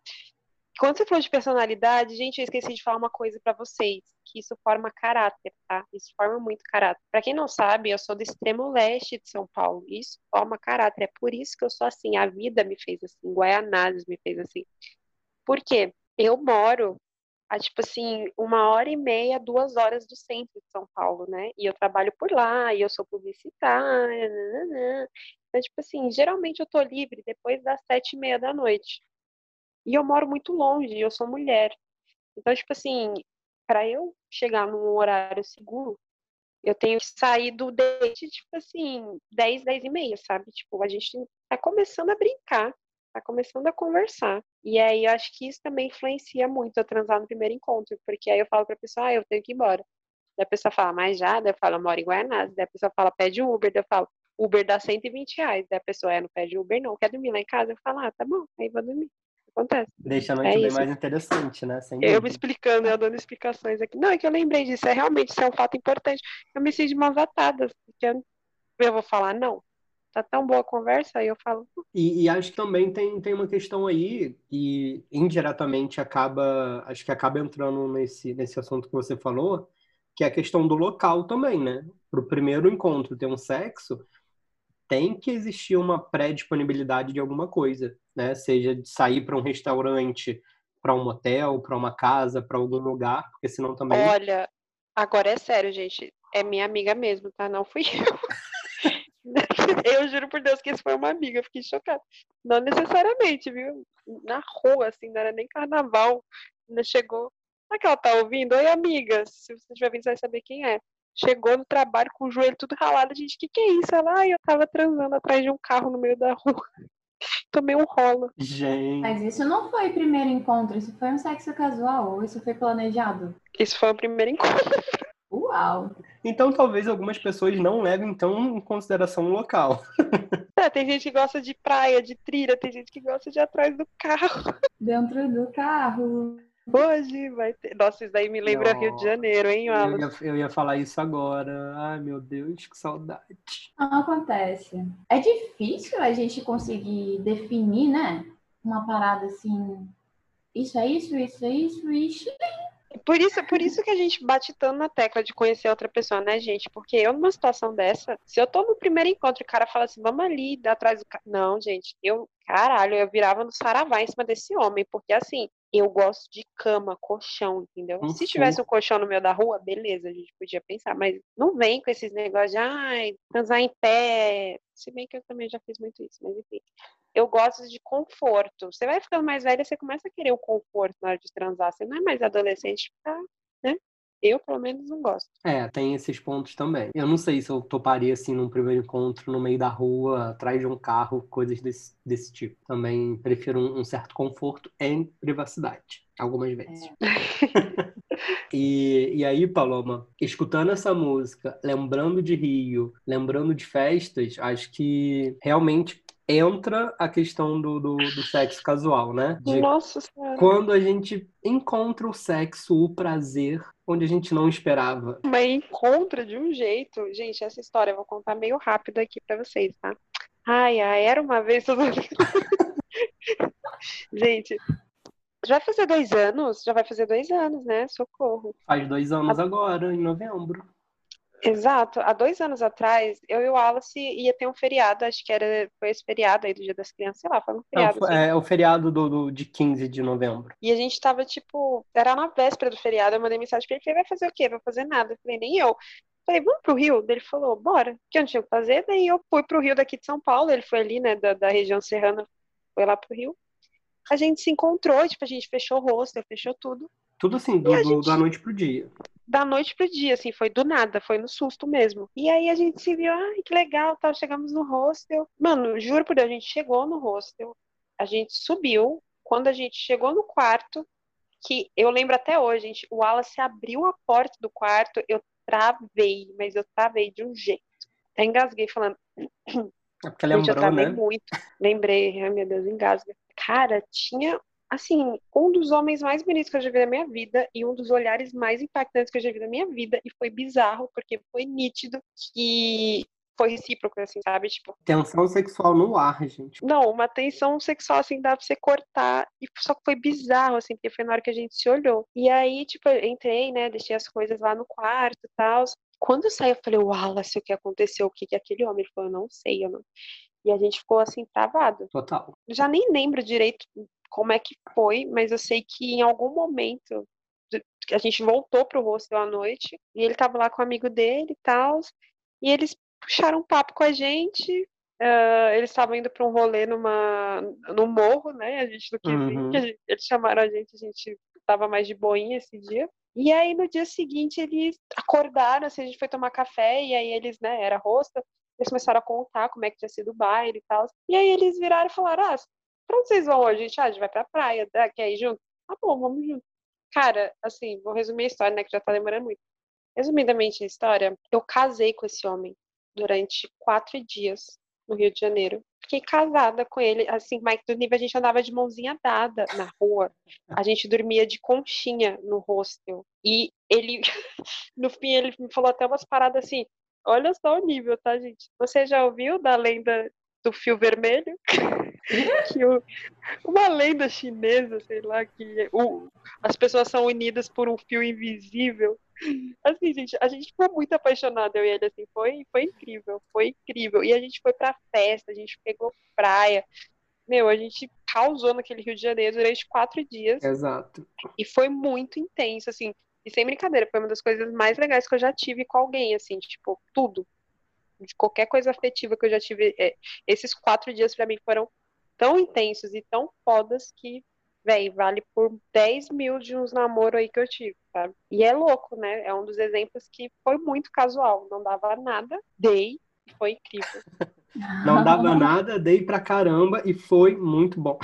quando você falou de personalidade, gente, eu esqueci de falar uma coisa para vocês, que isso forma caráter, tá? Isso forma muito caráter. Para quem não sabe, eu sou do extremo leste de São Paulo. Isso forma caráter. É por isso que eu sou assim. A vida me fez assim. Guaianazes me fez assim. Por quê? Eu moro a, tipo assim, uma hora e meia, duas horas do centro de São Paulo, né? E eu trabalho por lá, e eu sou publicitária, nananã. Então, tipo assim, geralmente eu tô livre depois das sete e meia da noite. E eu moro muito longe, eu sou mulher. Então, tipo assim, para eu chegar num horário seguro, eu tenho que sair do date, tipo assim, 10, 10 e meia, sabe? Tipo, a gente tá começando a brincar, tá começando a conversar. E aí eu acho que isso também influencia muito a transar no primeiro encontro, porque aí eu falo pra pessoa, ah, eu tenho que ir embora. Daí a pessoa fala, mas já? Daí eu falo, eu moro em Guaianazes. Daí a pessoa fala, pede Uber. Daí eu falo, Uber dá 120 reais. Daí a pessoa, é, não pede Uber não, quer dormir lá em casa? Eu falo, ah, tá bom, aí vou dormir acontece. Deixa a noite é bem mais interessante, né? Sem eu me explicando, eu dando explicações aqui. Não, é que eu lembrei disso, é realmente, isso é um fato importante. Eu me sinto de mãos atadas, porque eu, eu vou falar, não, tá tão boa a conversa, aí eu falo. E, e, acho que também tem, tem uma questão aí e indiretamente acaba, acho que acaba entrando nesse, nesse assunto que você falou, que é a questão do local também, né? Para o primeiro encontro ter um sexo, tem que existir uma pré-disponibilidade de alguma coisa, né? Seja de sair para um restaurante, para um motel, para uma casa, para algum lugar, porque senão também. Olha, agora é sério, gente. É minha amiga mesmo, tá? Não fui eu. eu juro por Deus que isso foi uma amiga, eu fiquei chocada. Não necessariamente, viu? Na rua, assim, não era nem carnaval. Ainda chegou. Será que ela tá ouvindo? Oi, amiga. Se você estiver vindo, você vai saber quem é chegou no trabalho com o joelho tudo ralado. A gente, o que, que é isso? Ela, ah, eu tava transando atrás de um carro no meio da rua. Tomei um rolo. Gente. Mas isso não foi primeiro encontro, isso foi um sexo casual, ou isso foi planejado? Isso foi o primeiro encontro. Uau! Então talvez algumas pessoas não levem tão em consideração o local. É, tem gente que gosta de praia, de trilha, tem gente que gosta de ir atrás do carro. Dentro do carro. Hoje vai ter. Nossa, isso daí me lembra Rio de Janeiro, hein, eu ia, eu ia falar isso agora. Ai, meu Deus, que saudade. Não acontece. É difícil a gente conseguir definir, né? Uma parada assim. Isso é isso, isso é isso, isso. Por isso, por isso que a gente bate tanto na tecla de conhecer outra pessoa, né, gente? Porque eu, numa situação dessa, se eu tô no primeiro encontro e o cara fala assim, vamos ali, atrás do cara. Não, gente, eu, caralho, eu virava no saravá em cima desse homem, porque assim, eu gosto de cama, colchão, entendeu? Uhum. Se tivesse um colchão no meio da rua, beleza, a gente podia pensar, mas não vem com esses negócios de, ai, transar em pé. Se bem que eu também já fiz muito isso, mas enfim. Eu gosto de conforto. Você vai ficando mais velha, você começa a querer o conforto na hora de transar. Você não é mais adolescente, tá, né? Eu, pelo menos, não gosto. É, tem esses pontos também. Eu não sei se eu toparia, assim, num primeiro encontro, no meio da rua, atrás de um carro, coisas desse, desse tipo. Também prefiro um, um certo conforto em privacidade, algumas vezes. É. e, e aí, Paloma, escutando essa música, lembrando de Rio, lembrando de festas, acho que realmente entra a questão do, do, do sexo casual, né? De Nossa Senhora. Quando a gente encontra o sexo, o prazer, onde a gente não esperava. Mas encontra de um jeito. Gente, essa história eu vou contar meio rápido aqui para vocês, tá? Ai, ai, era uma vez. gente, já vai fazer dois anos? Já vai fazer dois anos, né? Socorro. Faz dois anos agora, em novembro. Exato. Há dois anos atrás, eu e o Wallace ia ter um feriado, acho que era, foi esse feriado aí do Dia das Crianças, sei lá, foi um feriado. Não, assim. É o feriado do, do, de 15 de novembro. E a gente tava, tipo, era na véspera do feriado, eu mandei mensagem pra ele, falei, vai fazer o quê? Vai fazer nada. Eu falei, nem eu. Falei, vamos pro Rio? Ele falou, bora. Que eu não tinha o que fazer. Daí eu fui pro Rio daqui de São Paulo, ele foi ali, né, da, da região serrana, foi lá pro Rio. A gente se encontrou, tipo, a gente fechou o rosto, fechou tudo. Tudo assim, do, gente... da noite pro dia da noite pro dia, assim, foi do nada, foi no susto mesmo. E aí a gente se viu, ai, que legal, tal, chegamos no hostel. Mano, juro por Deus, a gente chegou no hostel, a gente subiu, quando a gente chegou no quarto, que eu lembro até hoje, gente, o Wallace abriu a porta do quarto, eu travei, mas eu travei de um jeito. Até engasguei falando. É porque lembrou, gente, eu travei né? muito. Lembrei, ai meu Deus, engasga. Cara, tinha assim, um dos homens mais bonitos que eu já vi na minha vida e um dos olhares mais impactantes que eu já vi na minha vida. E foi bizarro, porque foi nítido que foi recíproco, assim, sabe? Tipo. Tensão sexual no ar, gente. Não, uma tensão sexual, assim, dá pra você cortar. E só que foi bizarro, assim, porque foi na hora que a gente se olhou. E aí, tipo, eu entrei, né? Deixei as coisas lá no quarto e tal. Quando eu saí, eu falei, Wallace, o que aconteceu? O que que aquele homem? Ele falou, eu não sei, eu não. E a gente ficou assim, travado. Total. Já nem lembro direito como é que foi, mas eu sei que em algum momento a gente voltou pro hostel à noite e ele tava lá com o amigo dele e tal, e eles puxaram um papo com a gente. Uh, eles estavam indo para um rolê numa, no morro, né? A gente quis uhum. eles chamaram a gente, a gente tava mais de boinha esse dia. E aí no dia seguinte eles acordaram, assim, a gente foi tomar café e aí eles, né, era rosto, eles começaram a contar como é que tinha sido o baile e tal. E aí eles viraram e falaram: "Ah, Pra onde vocês vão hoje? Gente, ah, a gente vai pra praia, tá? quer ir junto? Tá bom, vamos junto. Cara, assim, vou resumir a história, né, que já tá demorando muito. Resumidamente a história, eu casei com esse homem durante quatro dias no Rio de Janeiro. Fiquei casada com ele, assim, Mike do nível, a gente andava de mãozinha dada na rua. A gente dormia de conchinha no hostel. E ele, no fim, ele me falou até umas paradas assim, olha só o nível, tá, gente? Você já ouviu da lenda do fio vermelho? que o, uma lenda chinesa, sei lá, que o, as pessoas são unidas por um fio invisível. Assim, gente, a gente ficou muito apaixonado, eu e ele, assim, foi, foi incrível, foi incrível. E a gente foi pra festa, a gente pegou praia. Meu, a gente causou naquele Rio de Janeiro durante quatro dias. Exato. E foi muito intenso, assim. E sem brincadeira, foi uma das coisas mais legais que eu já tive com alguém, assim, tipo, tudo. De qualquer coisa afetiva que eu já tive. É, esses quatro dias para mim foram tão intensos e tão fodas que, véi, vale por 10 mil de uns namoros aí que eu tive, sabe? E é louco, né? É um dos exemplos que foi muito casual. Não dava nada, dei, foi incrível. Não dava nada, dei pra caramba e foi muito bom.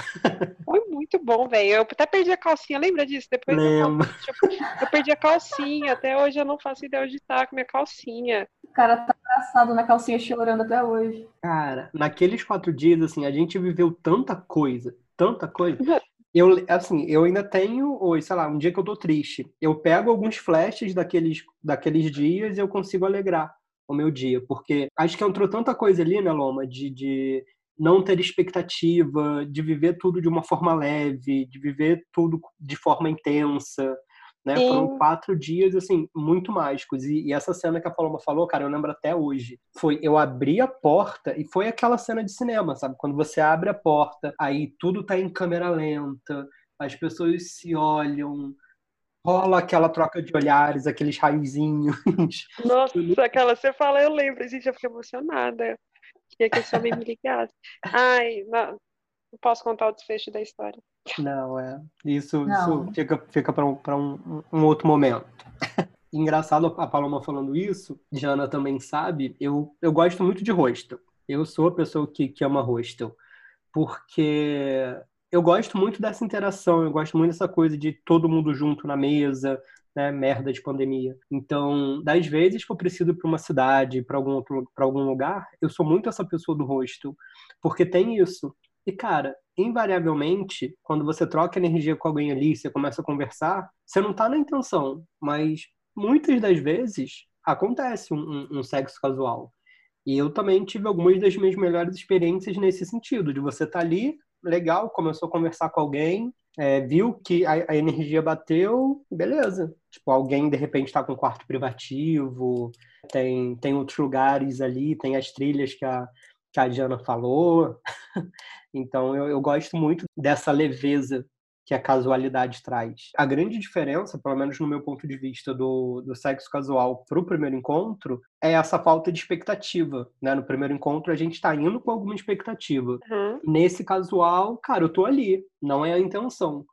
Foi muito bom, velho. Eu até perdi a calcinha, lembra disso? Depois Lembro. Eu, eu, perdi a calcinha, até hoje eu não faço ideia onde tá com minha calcinha. O cara tá abraçado na calcinha chorando até hoje. Cara, naqueles quatro dias, assim, a gente viveu tanta coisa, tanta coisa. Eu, assim, eu ainda tenho, ou, sei lá, um dia que eu tô triste, eu pego alguns flashes daqueles, daqueles dias e eu consigo alegrar o meu dia, porque acho que entrou tanta coisa ali, né, Loma, de, de não ter expectativa, de viver tudo de uma forma leve, de viver tudo de forma intensa, né? Sim. Foram quatro dias, assim, muito mágicos. E, e, essa cena que a Paloma falou, cara, eu lembro até hoje. Foi, eu abri a porta e foi aquela cena de cinema, sabe? Quando você abre a porta, aí tudo tá em câmera lenta, as pessoas se olham, rola aquela troca de olhares, aqueles raizinhos. Nossa, aquela você fala, eu lembro, gente, eu fiquei emocionada. Queria que esse homem me ligasse. Ai, não, não posso contar o desfecho da história. Não, é. Isso, não. isso fica, fica para um, um, um outro momento. engraçado a Paloma falando isso, Jana também sabe, eu, eu gosto muito de hostel. Eu sou a pessoa que, que ama hostel, porque eu gosto muito dessa interação, eu gosto muito dessa coisa de todo mundo junto na mesa, né, merda de pandemia. Então, das vezes que eu preciso ir para uma cidade, para algum outro, para algum lugar, eu sou muito essa pessoa do hostel, porque tem isso. E cara, invariavelmente, quando você troca energia com alguém ali, você começa a conversar, você não tá na intenção, mas muitas das vezes acontece um, um, um sexo casual. E eu também tive algumas das minhas melhores experiências nesse sentido, de você estar tá ali, legal, começou a conversar com alguém, é, viu que a, a, energia bateu, beleza. Tipo, alguém de repente está com um quarto privativo, tem, tem outros lugares ali, tem as trilhas que a, que a Diana falou. então eu, eu gosto muito dessa leveza que a casualidade traz. A grande diferença, pelo menos no meu ponto de vista, do, do sexo casual para o primeiro encontro é essa falta de expectativa. Né? No primeiro encontro, a gente está indo com alguma expectativa. Uhum. Nesse casual, cara, eu tô ali, não é a intenção.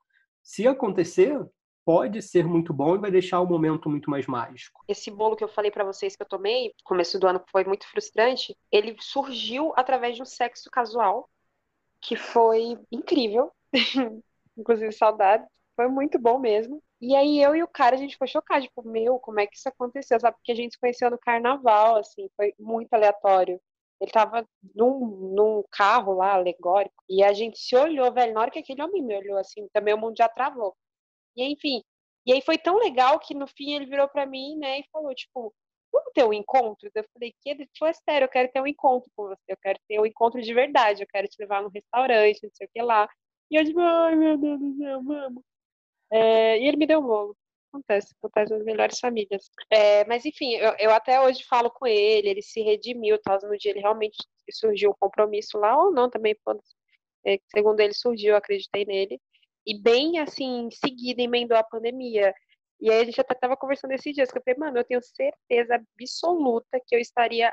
Se acontecer, pode ser muito bom e vai deixar o momento muito mais mágico. Esse bolo que eu falei para vocês que eu tomei, começo do ano foi muito frustrante, ele surgiu através de um sexo casual que foi incrível. inclusive saudades. Foi muito bom mesmo. E aí eu e o cara, a gente ficou chocado, tipo, meu, como é que isso aconteceu? Sabe? Porque a gente se conheceu no carnaval, assim, foi muito aleatório. Ele tava num, num carro lá, alegórico, e a gente se olhou, velho. Na hora que aquele homem me olhou, assim, também o mundo já travou. E enfim, e aí foi tão legal que no fim ele virou para mim, né, e falou, tipo, vamos ter um encontro? Eu falei, que? Ele falou, é sério, eu quero ter um encontro com você, eu quero ter um encontro de verdade, eu quero te levar num restaurante, não sei o que lá. E eu, tipo, ai meu Deus do céu, vamos. É, e ele me deu um bolo. Acontece, acontece nas melhores famílias. É, mas enfim, eu, eu, até hoje falo com ele, ele se redimiu, tal, no dia ele realmente surgiu um compromisso lá, ou não, também, é, segundo ele surgiu, eu acreditei nele. E bem assim, em seguida, emendou a pandemia. E aí a gente até estava conversando esses dias, que eu falei, mano, eu tenho certeza absoluta que eu estaria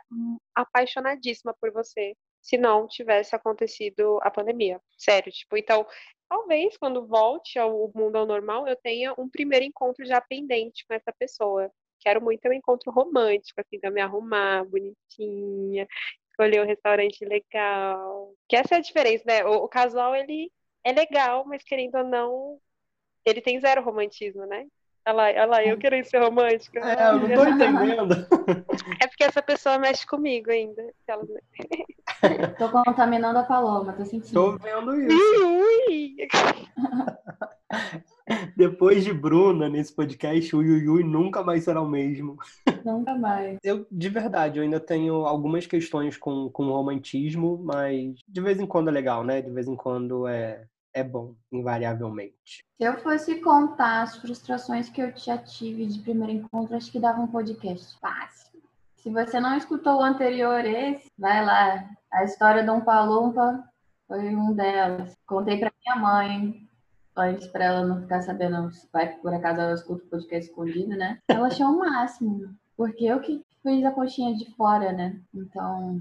apaixonadíssima por você se não tivesse acontecido a pandemia. Sério, tipo, então, talvez quando volte ao mundo ao normal, eu tenha um primeiro encontro já pendente com essa pessoa. Quero muito um encontro romântico, assim, pra me arrumar bonitinha, escolher um restaurante legal. Que essa é a diferença, né? O, o casual, ele é legal, mas querendo ou não, ele tem zero romantismo, né? Olha lá, olha lá, eu querendo ser romântica. É, eu não tô entendendo. É porque essa pessoa mexe comigo ainda. Ela... Tô contaminando a Paloma, tô sentindo. Tô vendo isso. Ui, Depois de Bruna nesse podcast, o Yuyui nunca mais será o mesmo. Nunca mais. Eu, de verdade, eu ainda tenho algumas questões com, com o romantismo, mas de vez em quando é legal, né? De vez em quando é, é bom, invariavelmente. Se eu fosse contar as frustrações que eu já tive de primeiro encontro, acho que dava um podcast fácil. Se você não escutou o anterior, esse, vai lá. A história do Umpa Lumpa foi um delas. Contei para minha mãe, antes para ela não ficar sabendo, vai por acaso ela escuta o podcast escondido, né? Ela achou o máximo, porque eu que fiz a coxinha de fora, né? Então,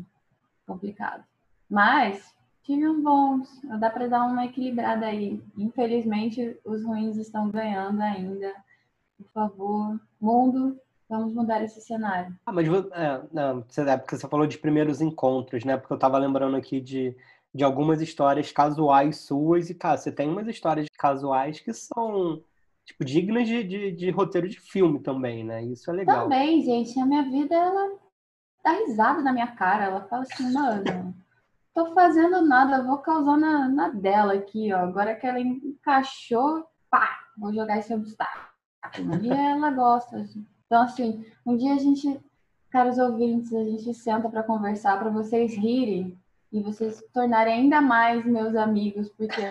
complicado. Mas tive um bons, dá para dar uma equilibrada aí. Infelizmente, os ruins estão ganhando ainda. Por favor, mundo, vamos mudar esse cenário. Ah, mas é, não, é porque você falou de primeiros encontros, né? Porque eu estava lembrando aqui de, de algumas histórias casuais suas, e, cara, você tem umas histórias casuais que são tipo, dignas de, de, de, roteiro de filme também, né? Isso é legal. Também, gente. A minha vida, ela dá risada na minha cara. Ela fala assim, mano, tô fazendo nada, vou causar na, na dela aqui, ó. Agora que ela encaixou, pá, vou jogar esse obstáculo. E ela gosta. Assim. Então, assim, um dia a gente, caros ouvintes, a gente senta para conversar, para vocês rirem e vocês se tornarem ainda mais meus amigos, porque,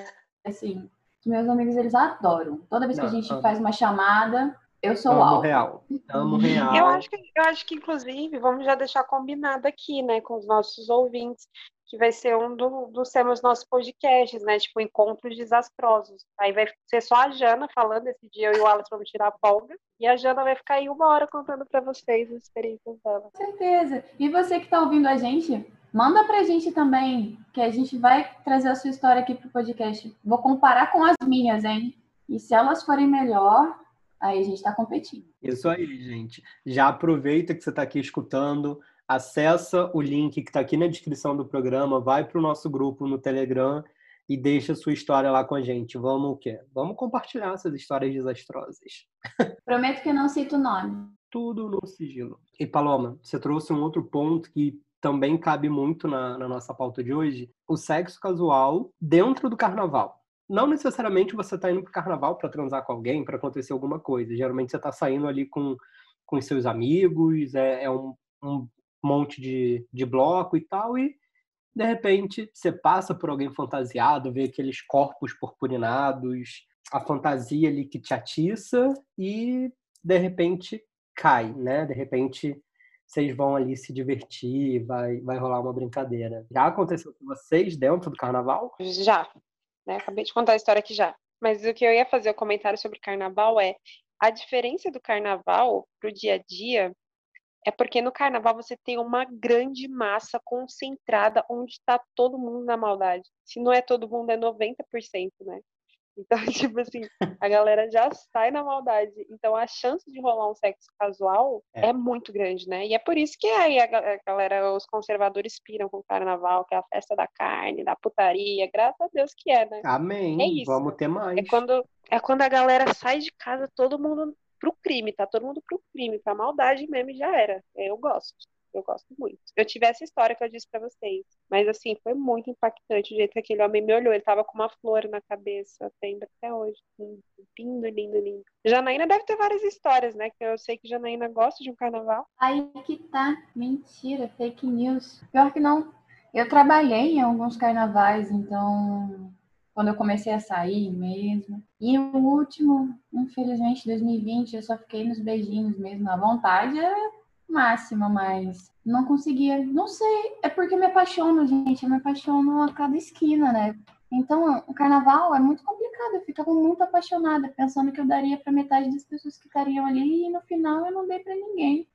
assim, os meus amigos, eles adoram. Toda vez que a gente faz uma chamada, eu sou Amo o alvo. real. Amo real. Eu acho, que, eu acho que, inclusive, vamos já deixar combinado aqui, né, com os nossos ouvintes, que vai ser um do, dos temas dos nossos podcasts, né? Tipo, encontros desastrosos. Aí vai ser só a Jana falando esse dia, eu e o Alex vamos tirar a folga. E a Jana vai ficar aí uma hora contando para vocês as experiências dela. Com certeza. E você que está ouvindo a gente, manda pra gente também, que a gente vai trazer a sua história aqui pro podcast. Vou comparar com as minhas, hein? E se elas forem melhor, aí a gente está competindo. Isso aí, gente. Já aproveita que você está aqui escutando, acessa o link que está aqui na descrição do programa, vai para o nosso grupo no Telegram e deixa sua história lá com a gente. Vamos o quê? Vamos compartilhar essas histórias desastrosas. Prometo que eu não cito o nome. Tudo no sigilo. E Paloma, você trouxe um outro ponto que também cabe muito na, na nossa pauta de hoje: o sexo casual dentro do carnaval. Não necessariamente você está indo para o carnaval para transar com alguém, para acontecer alguma coisa. Geralmente você está saindo ali com, com seus amigos, é, é um, um monte de, de bloco e tal, e de repente você passa por alguém fantasiado, vê aqueles corpos purpurinados, a fantasia ali que te atiça e de repente cai, né? De repente vocês vão ali se divertir, vai, vai rolar uma brincadeira. Já aconteceu com vocês dentro do carnaval? Já, né? Acabei de contar a história aqui já. Mas o que eu ia fazer o comentário sobre carnaval é a diferença do carnaval pro dia a dia é porque no carnaval você tem uma grande massa concentrada onde está todo mundo na maldade. Se não é todo mundo, é 90%, né? Então, tipo assim, a galera já sai na maldade. Então, a chance de rolar um sexo casual é, é muito grande, né? E é por isso que aí a, galera, os conservadores piram com o carnaval, que é a festa da carne, da putaria. Graças a Deus que é, né? Amém. É isso. Vamos ter mais. É quando, é quando a galera sai de casa, todo mundo pro crime, tá todo mundo pro crime, pra maldade mesmo já era. Eu gosto. Eu gosto muito. Eu tive essa história que eu disse para vocês. Mas, assim, foi muito impactante o jeito que aquele homem me olhou. Ele tava com uma flor na cabeça, tendo até hoje. Lindo, lindo, lindo. Janaína deve ter várias histórias, né? Que eu sei que Janaína gosta de um carnaval. Aí que tá. Mentira, fake news. Pior que não. Eu trabalhei em alguns carnavais, então quando eu comecei a sair mesmo. E o último, infelizmente, 2020, eu só fiquei nos beijinhos mesmo. A vontade é máxima, mas não conseguia. Não sei, é porque me apaixono, gente. Eu me apaixono a cada esquina, né? Então, o carnaval é muito complicado. Eu ficava muito apaixonada, pensando que eu daria para metade das pessoas que estariam ali e no final eu não dei para ninguém.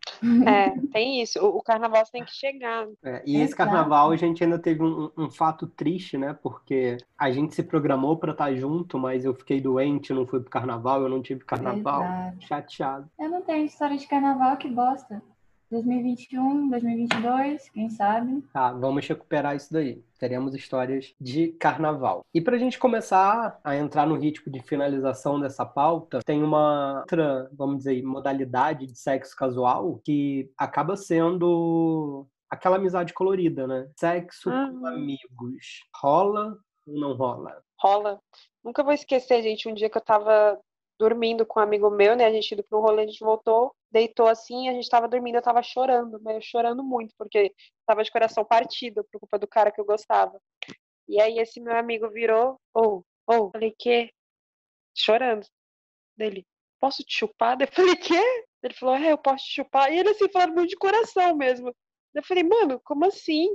É, tem isso. O, carnaval tem que chegar. É, e esse carnaval a gente ainda teve um, um, fato triste, né? Porque a gente se programou para estar junto, mas eu fiquei doente, não fui pro carnaval, eu não tive carnaval. Exato. Chateado. Eu não tenho história de carnaval que bosta. 2021, 2022, quem sabe? Tá, vamos recuperar isso daí. Teremos histórias de carnaval. E para a gente começar a entrar no ritmo de finalização dessa pauta, tem uma outra, vamos dizer, modalidade de sexo casual que acaba sendo aquela amizade colorida, né? Sexo ah. com amigos. Rola ou não rola? Rola. Nunca vou esquecer, gente, um dia que eu tava dormindo com um amigo meu, né? A gente indo para um rolê, a gente voltou, deitou assim, a gente tava dormindo, eu tava chorando, mas chorando muito, porque tava de coração partido por culpa do cara que eu gostava. E aí esse meu amigo virou, ou, oh, ou, oh. falei, que? Chorando. Dele, posso te chupar? Eu falei, que? Ele falou, é, eu posso te chupar. E ele assim, falando muito de coração mesmo. Eu falei, mano, como assim?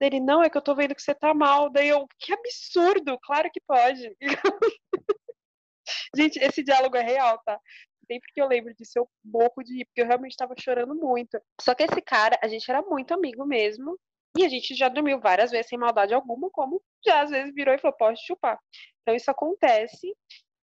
Ele, não, é que eu tô vendo que você tá mal. Daí eu, que absurdo, claro que pode. Gente, esse diálogo é real, tá? Sempre que eu lembro disso, eu morro de ir, porque eu realmente estava chorando muito. Só que esse cara, a gente era muito amigo mesmo. E a gente já dormiu várias vezes sem maldade alguma, como já às vezes virou e falou, pode chupar. Então isso acontece.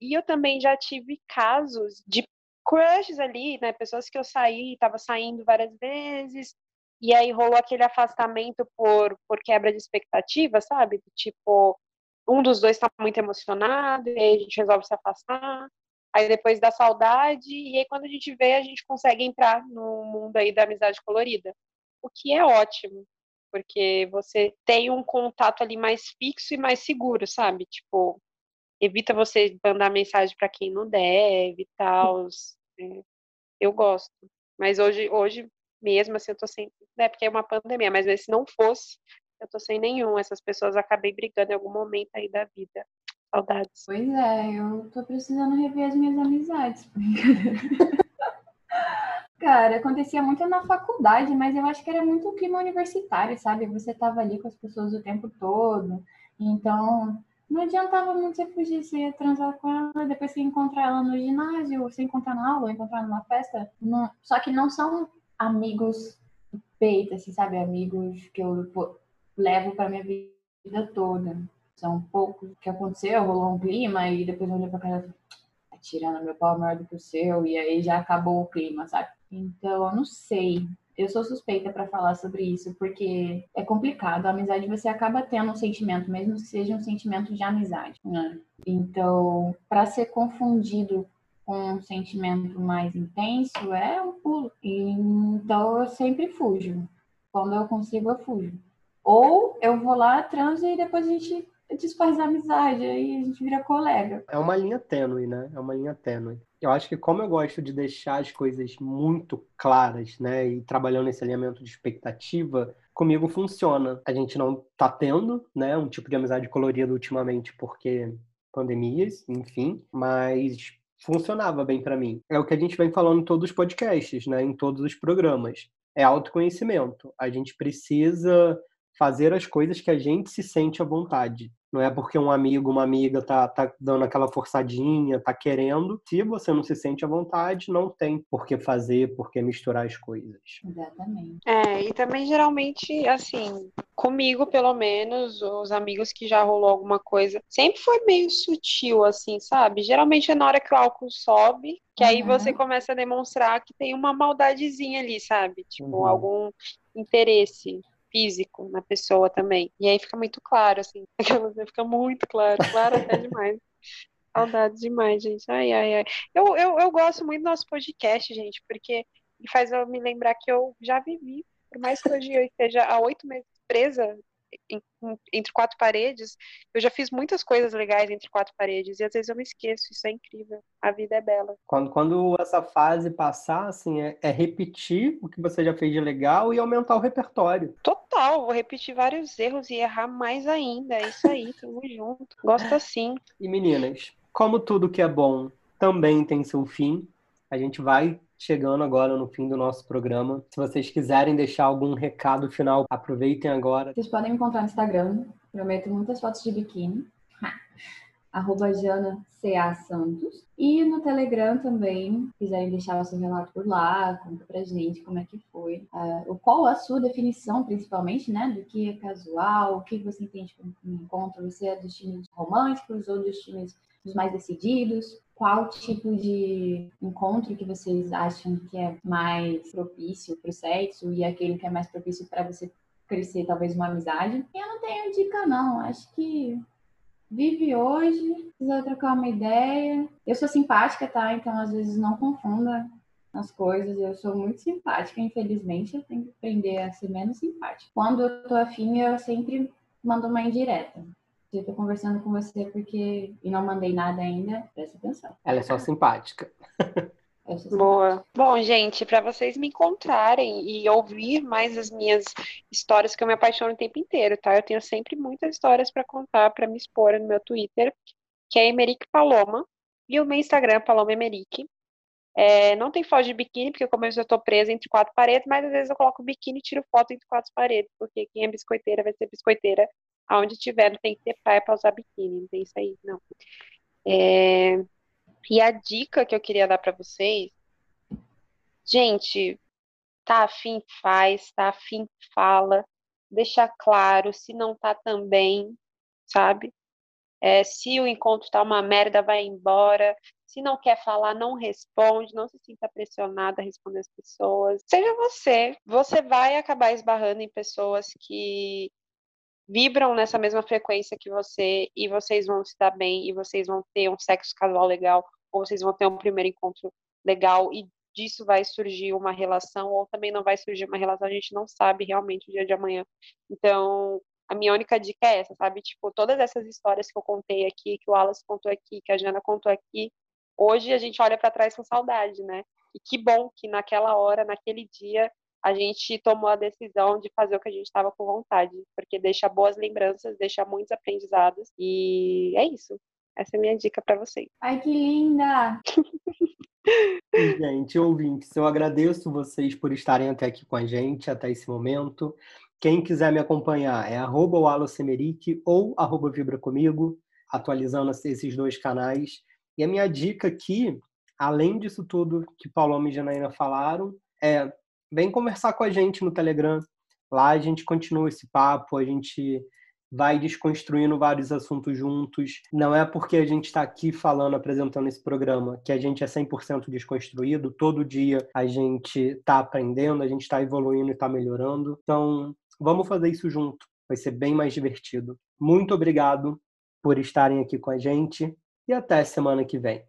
E eu também já tive casos de crushes ali, né? Pessoas que eu saí, tava saindo várias vezes, e aí rolou aquele afastamento por, por quebra de expectativa, sabe? Tipo, um dos dois está muito emocionado, e aí a gente resolve se afastar. Aí depois dá saudade, e aí quando a gente vê, a gente consegue entrar no mundo aí da amizade colorida. O que é ótimo, porque você tem um contato ali mais fixo e mais seguro, sabe? Tipo, evita você mandar mensagem para quem não deve e tal. Né? Eu gosto. Mas hoje, hoje mesmo assim, eu tô sem. Né, porque é uma pandemia, mas se não fosse, eu tô sem nenhum. Essas pessoas acabei brigando em algum momento aí da vida. Saudades. Pois é, eu tô precisando rever as minhas amizades. Cara, acontecia muito na faculdade, mas eu acho que era muito o clima universitário, sabe? Você tava ali com as pessoas o tempo todo, então não adiantava muito você fugir, você ia transar com ela, depois você encontrar ela no ginásio, você encontrar na aula, encontrar numa festa. Não... Só que não são amigos peito, assim, sabe? Amigos que eu levo para minha vida toda. São poucos que aconteceu, rolou um clima e depois eu olhei pra cara tá tirando meu pau maior do que o seu, e aí já acabou o clima, sabe? Então, eu não sei. Eu sou suspeita para falar sobre isso, porque é complicado. A amizade você acaba tendo um sentimento, mesmo que seja um sentimento de amizade. Né? Então, para ser confundido com um sentimento mais intenso, é um pulo. Então, eu sempre fujo. Quando eu consigo, eu fujo. Ou eu vou lá, transo e depois a gente desfaz a amizade, aí a gente vira colega. É uma linha tênue, né? É uma linha tênue. Eu acho que como eu gosto de deixar as coisas muito claras, né, e trabalhando nesse alinhamento de expectativa, comigo funciona. A gente não tá tendo, né, um tipo de amizade colorida ultimamente porque pandemias, enfim, mas funcionava bem para mim. É o que a gente vem falando em todos os podcasts, né, em todos os programas. É autoconhecimento. A gente precisa fazer as coisas que a gente se sente à vontade. Não é porque um amigo, uma amiga tá, tá dando aquela forçadinha, tá querendo. Se você não se sente à vontade, não tem por que fazer, por que misturar as coisas. Exatamente. É, e também geralmente, assim, comigo pelo menos, os amigos que já rolou alguma coisa, sempre foi meio sutil, assim, sabe? Geralmente é na hora que o álcool sobe, que aí uhum. você começa a demonstrar que tem uma maldadezinha ali, sabe? Tipo, uhum. algum interesse físico na pessoa também. E aí fica muito claro, assim, fica muito claro, claro até demais. Saudade demais, gente. Ai, ai, ai. Eu, eu, eu gosto muito do nosso podcast, gente, porque faz eu me lembrar que eu já vivi, por mais que hoje eu esteja há oito meses presa entre quatro paredes, eu já fiz muitas coisas legais entre quatro paredes e às vezes eu me esqueço, isso é incrível. A vida é bela. Quando, quando essa fase passar, assim, é, é repetir o que você já fez de legal e aumentar o repertório. Total, vou repetir vários erros e errar mais ainda. É isso aí, tamo junto. Gosto assim. E meninas, como tudo que é bom também tem seu fim, a gente vai chegando agora no fim do nosso programa. Se vocês quiserem deixar algum recado final, aproveitem agora. Vocês podem me encontrar no Instagram. Prometo muitas fotos de biquíni. arroba Jana CA Santos. E no Telegram também, se quiserem deixar o seu relato por lá, conta pra gente como é que foi. Uh, qual a sua definição, principalmente, né, do que é casual, o que você entende como encontro, você é dos times românticos ou dos times dos mais decididos? Qual tipo de encontro que vocês acham que é mais propício para o sexo e aquele que é mais propício para você crescer talvez uma amizade. Eu não tenho dica não, acho que vive hoje, precisa trocar uma ideia. Eu sou simpática, tá? Então às vezes não confunda as coisas. Eu sou muito simpática, infelizmente eu tenho que aprender a ser menos simpática. Quando eu tô afim, eu sempre mando uma indireta eu tô conversando com você porque e não mandei nada ainda, presta atenção. Ela é só simpática. Boa. Bom, gente, para vocês me encontrarem e ouvir mais as minhas histórias que eu me apaixono o tempo inteiro, tá? Eu tenho sempre muitas histórias para contar, para me expor no meu Twitter, que é Emerick Paloma, e o meu Instagram, Paloma Emerick. É, não tem foto de biquíni, porque como eu já tô presa entre quatro paredes, mas às vezes eu coloco biquíni e tiro foto entre quatro paredes, porque quem é biscoiteira vai ser biscoiteira aonde tiver, não tem que ter praia para usar biquíni, não tem isso aí, não. É... E a dica que eu queria dar para vocês, gente, tá afim, faz, tá afim, fala, deixa claro, se não tá também, sabe? É, se o encontro tá uma merda, vai embora. Se não quer falar, não responde, não se sinta pressionada a responder as pessoas. Seja você. Você vai acabar esbarrando em pessoas que vibram nessa mesma frequência que você e vocês vão se dar bem e vocês vão ter um sexo casual legal ou vocês vão ter um primeiro encontro legal e disso vai surgir uma relação ou também não vai surgir uma relação, a gente não sabe realmente o dia de amanhã. Então, a minha única dica é essa, sabe? Tipo, todas essas histórias que eu contei aqui, que o Wallace contou aqui, que a Jana contou aqui, hoje a gente olha para trás com saudade, né? E que bom que naquela hora, naquele dia, a gente tomou a decisão de fazer o que a gente estava com vontade, porque deixa boas lembranças, deixa muitos aprendizados e é isso. Essa é a minha dica para vocês. Ai, que linda! gente, ouvintes, eu agradeço vocês por estarem até aqui com a gente, até esse momento. Quem quiser me acompanhar é arroba ou arroba Vibra Comigo, atualizando esses dois canais. E a minha dica aqui, além disso tudo que Paulo e Janaína falaram, é vem conversar com a gente no Telegram. Lá a gente continua esse papo, a gente vai desconstruindo vários assuntos juntos. Não é porque a gente está aqui falando, apresentando esse programa, que a gente é 100% desconstruído. Todo dia a gente está aprendendo, a gente está evoluindo e está melhorando. Então, vamos fazer isso junto. Vai ser bem mais divertido. Muito obrigado por estarem aqui com a gente e até semana que vem.